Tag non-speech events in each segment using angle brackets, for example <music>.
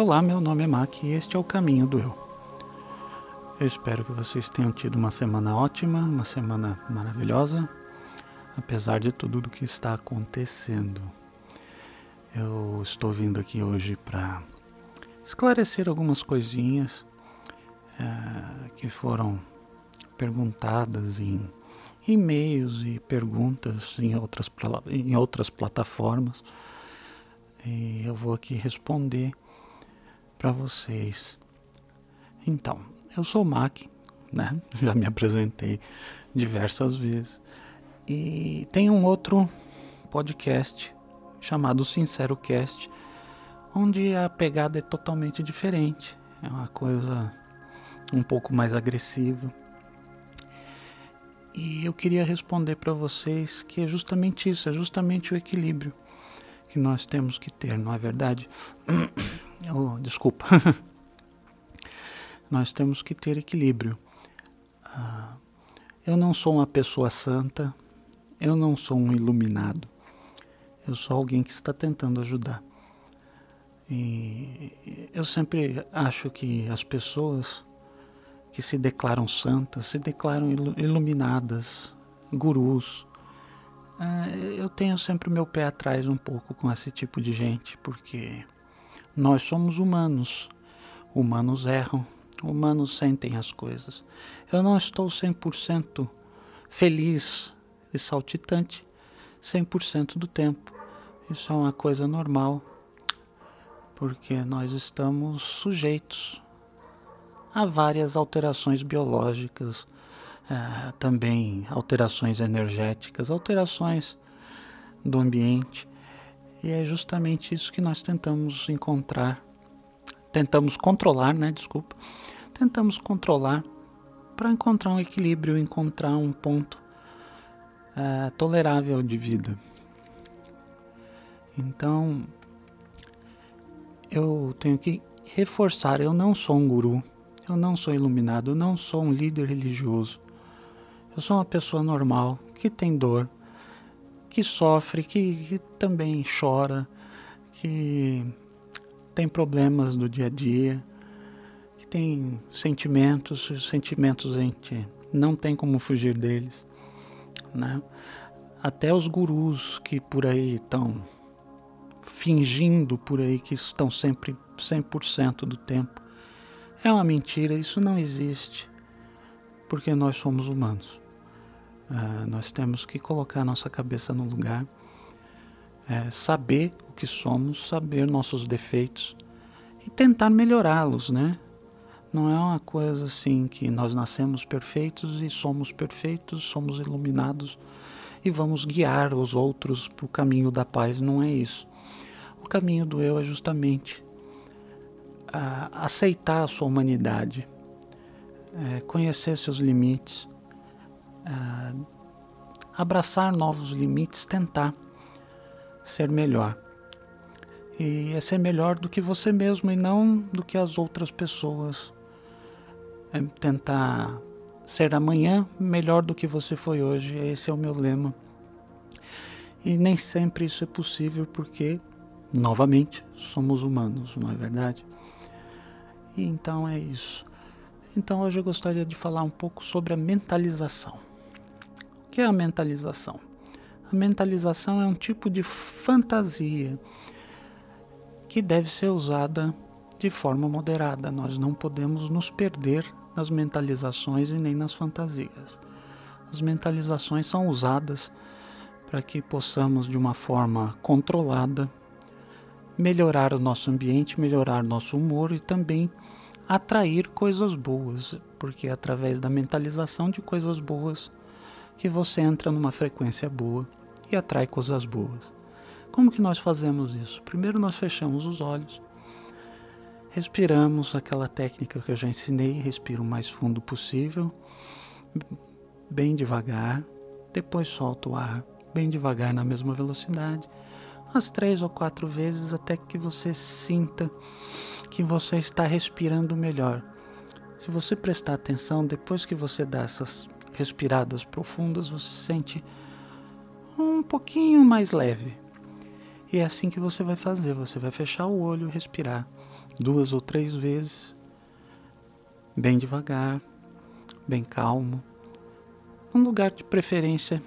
Olá, meu nome é Mac e este é o Caminho do Eu. Eu espero que vocês tenham tido uma semana ótima, uma semana maravilhosa, apesar de tudo o que está acontecendo. Eu estou vindo aqui hoje para esclarecer algumas coisinhas é, que foram perguntadas em e-mails e perguntas em outras, em outras plataformas. E eu vou aqui responder para vocês. Então, eu sou o Mac, né? <laughs> Já me apresentei diversas vezes. E tem um outro podcast chamado Sincero Cast, onde a pegada é totalmente diferente. É uma coisa um pouco mais agressiva. E eu queria responder para vocês que é justamente isso, é justamente o equilíbrio que nós temos que ter, não é verdade? <clears throat> Oh, desculpa. <laughs> Nós temos que ter equilíbrio. Uh, eu não sou uma pessoa santa, eu não sou um iluminado. Eu sou alguém que está tentando ajudar. E eu sempre acho que as pessoas que se declaram santas, se declaram iluminadas, gurus. Uh, eu tenho sempre o meu pé atrás um pouco com esse tipo de gente, porque nós somos humanos. Humanos erram, humanos sentem as coisas. Eu não estou 100% feliz e saltitante 100% do tempo. Isso é uma coisa normal, porque nós estamos sujeitos a várias alterações biológicas, eh, também alterações energéticas, alterações do ambiente. E é justamente isso que nós tentamos encontrar, tentamos controlar, né? Desculpa. Tentamos controlar para encontrar um equilíbrio, encontrar um ponto é, tolerável de vida. Então, eu tenho que reforçar: eu não sou um guru, eu não sou iluminado, eu não sou um líder religioso. Eu sou uma pessoa normal que tem dor, que sofre, que, que também chora, que tem problemas do dia a dia, que tem sentimentos, os sentimentos a gente não tem como fugir deles, né? Até os gurus que por aí estão fingindo por aí que estão sempre 100% do tempo. É uma mentira, isso não existe, porque nós somos humanos. Uh, nós temos que colocar nossa cabeça no lugar, é, saber o que somos, saber nossos defeitos e tentar melhorá-los, né? Não é uma coisa assim que nós nascemos perfeitos e somos perfeitos, somos iluminados e vamos guiar os outros para o caminho da paz. Não é isso. O caminho do eu é justamente aceitar a sua humanidade, é, conhecer seus limites uh, abraçar novos limites, tentar ser melhor. E é ser melhor do que você mesmo e não do que as outras pessoas. É tentar ser amanhã melhor do que você foi hoje. Esse é o meu lema. E nem sempre isso é possível porque, novamente, somos humanos, não é verdade? E então é isso. Então hoje eu gostaria de falar um pouco sobre a mentalização. O que é a mentalização? A mentalização é um tipo de fantasia que deve ser usada de forma moderada. Nós não podemos nos perder nas mentalizações e nem nas fantasias. As mentalizações são usadas para que possamos, de uma forma controlada, melhorar o nosso ambiente, melhorar nosso humor e também atrair coisas boas, porque é através da mentalização de coisas boas que você entra numa frequência boa e atrai coisas boas. Como que nós fazemos isso? Primeiro nós fechamos os olhos, respiramos aquela técnica que eu já ensinei, respiro o mais fundo possível, bem devagar, depois solto o ar bem devagar na mesma velocidade, umas três ou quatro vezes até que você sinta que você está respirando melhor. Se você prestar atenção, depois que você dá essas respiradas profundas, você se sente um pouquinho mais leve. E é assim que você vai fazer: você vai fechar o olho, respirar duas ou três vezes, bem devagar, bem calmo, um lugar de preferência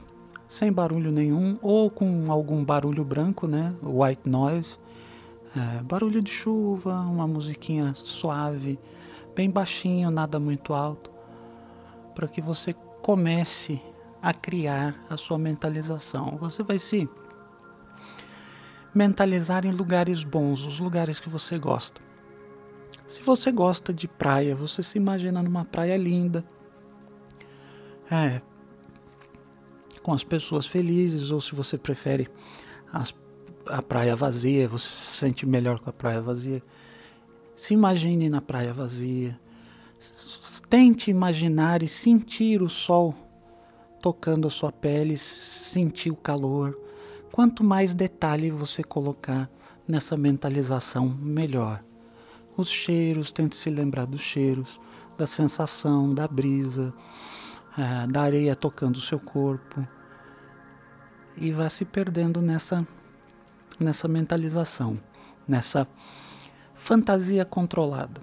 sem barulho nenhum ou com algum barulho branco, né? White noise, é, barulho de chuva, uma musiquinha suave, bem baixinho, nada muito alto, para que você comece a criar a sua mentalização. Você vai se mentalizar em lugares bons, os lugares que você gosta. Se você gosta de praia, você se imagina numa praia linda, é, com as pessoas felizes, ou se você prefere as, a praia vazia, você se sente melhor com a praia vazia. Se imagine na praia vazia. Tente imaginar e sentir o sol tocando a sua pele, sentir o calor. Quanto mais detalhe você colocar nessa mentalização, melhor. Os cheiros, tente se lembrar dos cheiros, da sensação, da brisa, é, da areia tocando o seu corpo e vá se perdendo nessa, nessa mentalização, nessa fantasia controlada.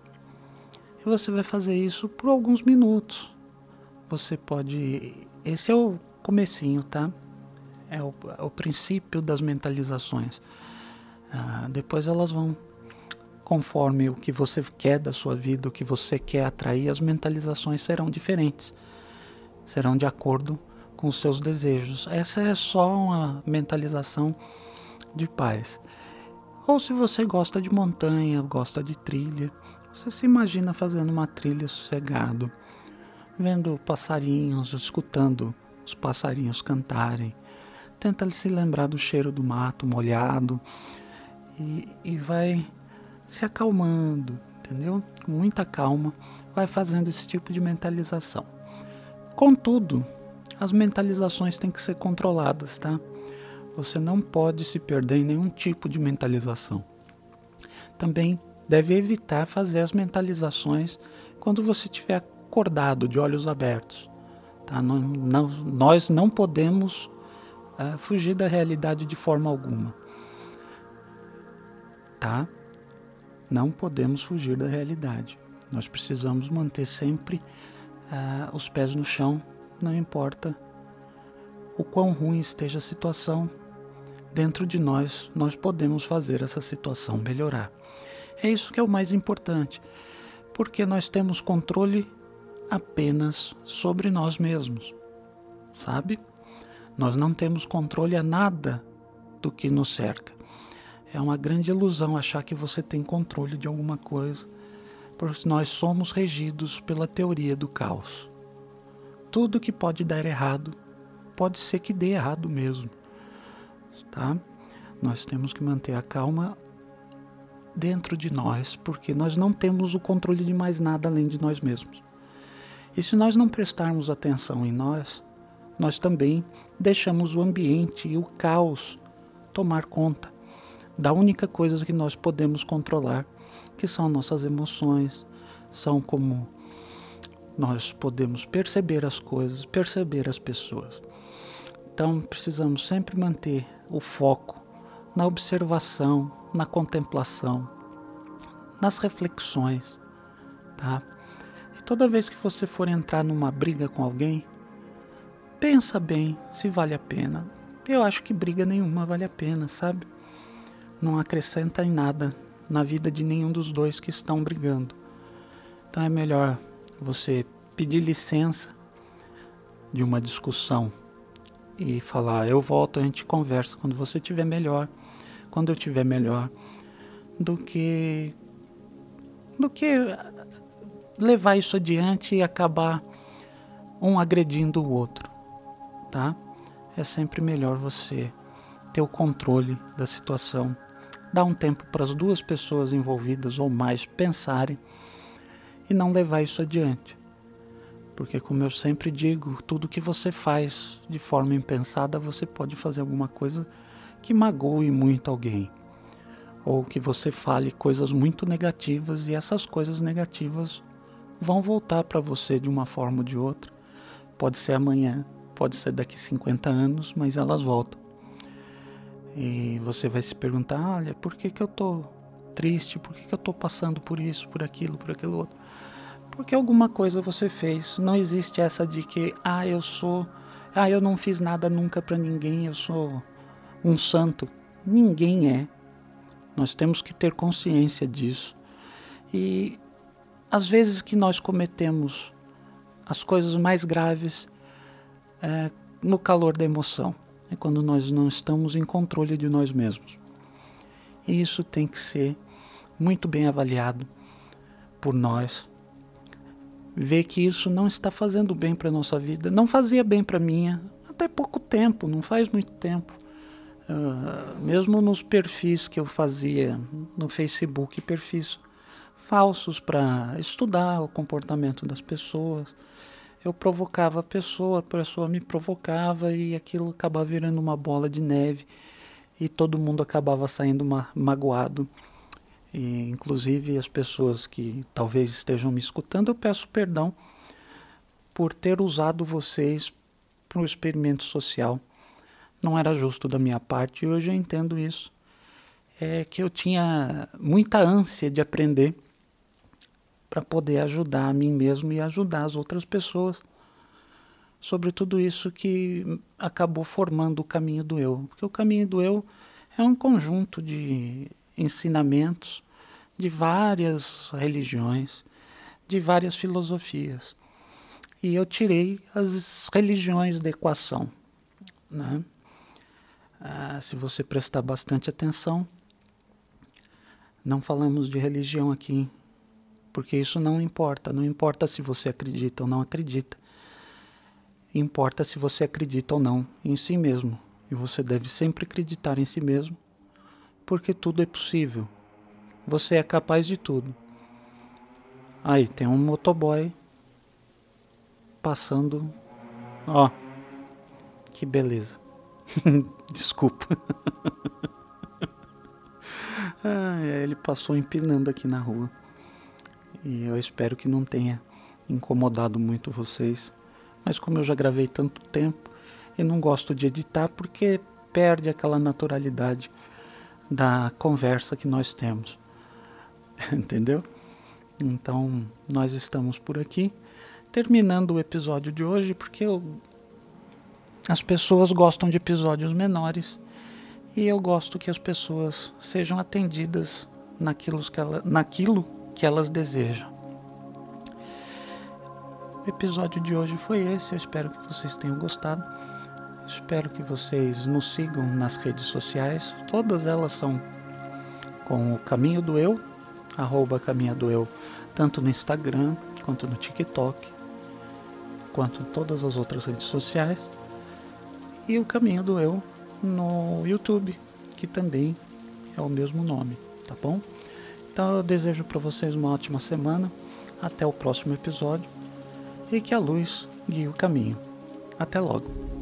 E você vai fazer isso por alguns minutos. Você pode. Esse é o comecinho, tá? É o, é o princípio das mentalizações. Ah, depois elas vão, conforme o que você quer da sua vida, o que você quer atrair, as mentalizações serão diferentes serão de acordo com os seus desejos. Essa é só uma mentalização de paz. Ou se você gosta de montanha, gosta de trilha, você se imagina fazendo uma trilha sossegado, vendo passarinhos, escutando os passarinhos cantarem. Tenta se lembrar do cheiro do mato molhado e, e vai se acalmando, entendeu? Com muita calma, vai fazendo esse tipo de mentalização. Contudo, as mentalizações têm que ser controladas, tá? Você não pode se perder em nenhum tipo de mentalização. Também deve evitar fazer as mentalizações quando você estiver acordado, de olhos abertos. Tá? Não, não, nós não podemos uh, fugir da realidade de forma alguma. Tá? Não podemos fugir da realidade. Nós precisamos manter sempre uh, os pés no chão, não importa o quão ruim esteja a situação, dentro de nós nós podemos fazer essa situação melhorar. É isso que é o mais importante, porque nós temos controle apenas sobre nós mesmos, sabe? Nós não temos controle a nada do que nos cerca. É uma grande ilusão achar que você tem controle de alguma coisa pois nós somos regidos pela teoria do caos. Tudo que pode dar errado, pode ser que dê errado mesmo. Tá? Nós temos que manter a calma dentro de nós, porque nós não temos o controle de mais nada além de nós mesmos. E se nós não prestarmos atenção em nós, nós também deixamos o ambiente e o caos tomar conta da única coisa que nós podemos controlar, que são nossas emoções, são como nós podemos perceber as coisas, perceber as pessoas. Então precisamos sempre manter o foco na observação, na contemplação, nas reflexões, tá? Toda vez que você for entrar numa briga com alguém, pensa bem se vale a pena. Eu acho que briga nenhuma vale a pena, sabe? Não acrescenta em nada na vida de nenhum dos dois que estão brigando. Então é melhor você pedir licença de uma discussão e falar: eu volto, a gente conversa quando você estiver melhor, quando eu estiver melhor, do que do que levar isso adiante e acabar um agredindo o outro, tá? É sempre melhor você ter o controle da situação Dá um tempo para as duas pessoas envolvidas ou mais pensarem e não levar isso adiante. Porque, como eu sempre digo, tudo que você faz de forma impensada, você pode fazer alguma coisa que magoe muito alguém. Ou que você fale coisas muito negativas e essas coisas negativas vão voltar para você de uma forma ou de outra. Pode ser amanhã, pode ser daqui 50 anos, mas elas voltam. E você vai se perguntar, olha, por que, que eu tô triste, por que, que eu estou passando por isso, por aquilo, por aquilo outro. Porque alguma coisa você fez. Não existe essa de que, ah, eu sou, ah, eu não fiz nada nunca para ninguém, eu sou um santo. Ninguém é. Nós temos que ter consciência disso. E às vezes que nós cometemos as coisas mais graves é, no calor da emoção, é quando nós não estamos em controle de nós mesmos. E isso tem que ser muito bem avaliado por nós. Ver que isso não está fazendo bem para a nossa vida, não fazia bem para a minha, até pouco tempo, não faz muito tempo. Uh, mesmo nos perfis que eu fazia no Facebook, perfis falsos para estudar o comportamento das pessoas. Eu provocava a pessoa, a pessoa me provocava e aquilo acabava virando uma bola de neve e todo mundo acabava saindo ma magoado. E, inclusive as pessoas que talvez estejam me escutando, eu peço perdão por ter usado vocês para um experimento social. Não era justo da minha parte e hoje eu entendo isso. É que eu tinha muita ânsia de aprender para poder ajudar a mim mesmo e ajudar as outras pessoas sobre tudo isso que acabou formando o caminho do eu. Porque o caminho do eu é um conjunto de ensinamentos de várias religiões, de várias filosofias. E eu tirei as religiões da equação. Né? Ah, se você prestar bastante atenção, não falamos de religião aqui porque isso não importa. Não importa se você acredita ou não acredita. Importa se você acredita ou não em si mesmo. E você deve sempre acreditar em si mesmo, porque tudo é possível. Você é capaz de tudo. Aí tem um motoboy passando. Ó, que beleza. <laughs> Desculpa. <laughs> ah, ele passou empinando aqui na rua e eu espero que não tenha incomodado muito vocês. Mas como eu já gravei tanto tempo, eu não gosto de editar porque perde aquela naturalidade da conversa que nós temos. <laughs> Entendeu? Então, nós estamos por aqui, terminando o episódio de hoje, porque eu... as pessoas gostam de episódios menores e eu gosto que as pessoas sejam atendidas naquilo que, ela, naquilo que elas desejam. O episódio de hoje foi esse, eu espero que vocês tenham gostado. Espero que vocês nos sigam nas redes sociais, todas elas são com o Caminho do Eu, arroba Caminho do Eu, tanto no Instagram, quanto no TikTok, quanto em todas as outras redes sociais. E o Caminho do Eu no YouTube, que também é o mesmo nome, tá bom? Então eu desejo para vocês uma ótima semana. Até o próximo episódio e que a luz guie o caminho. Até logo.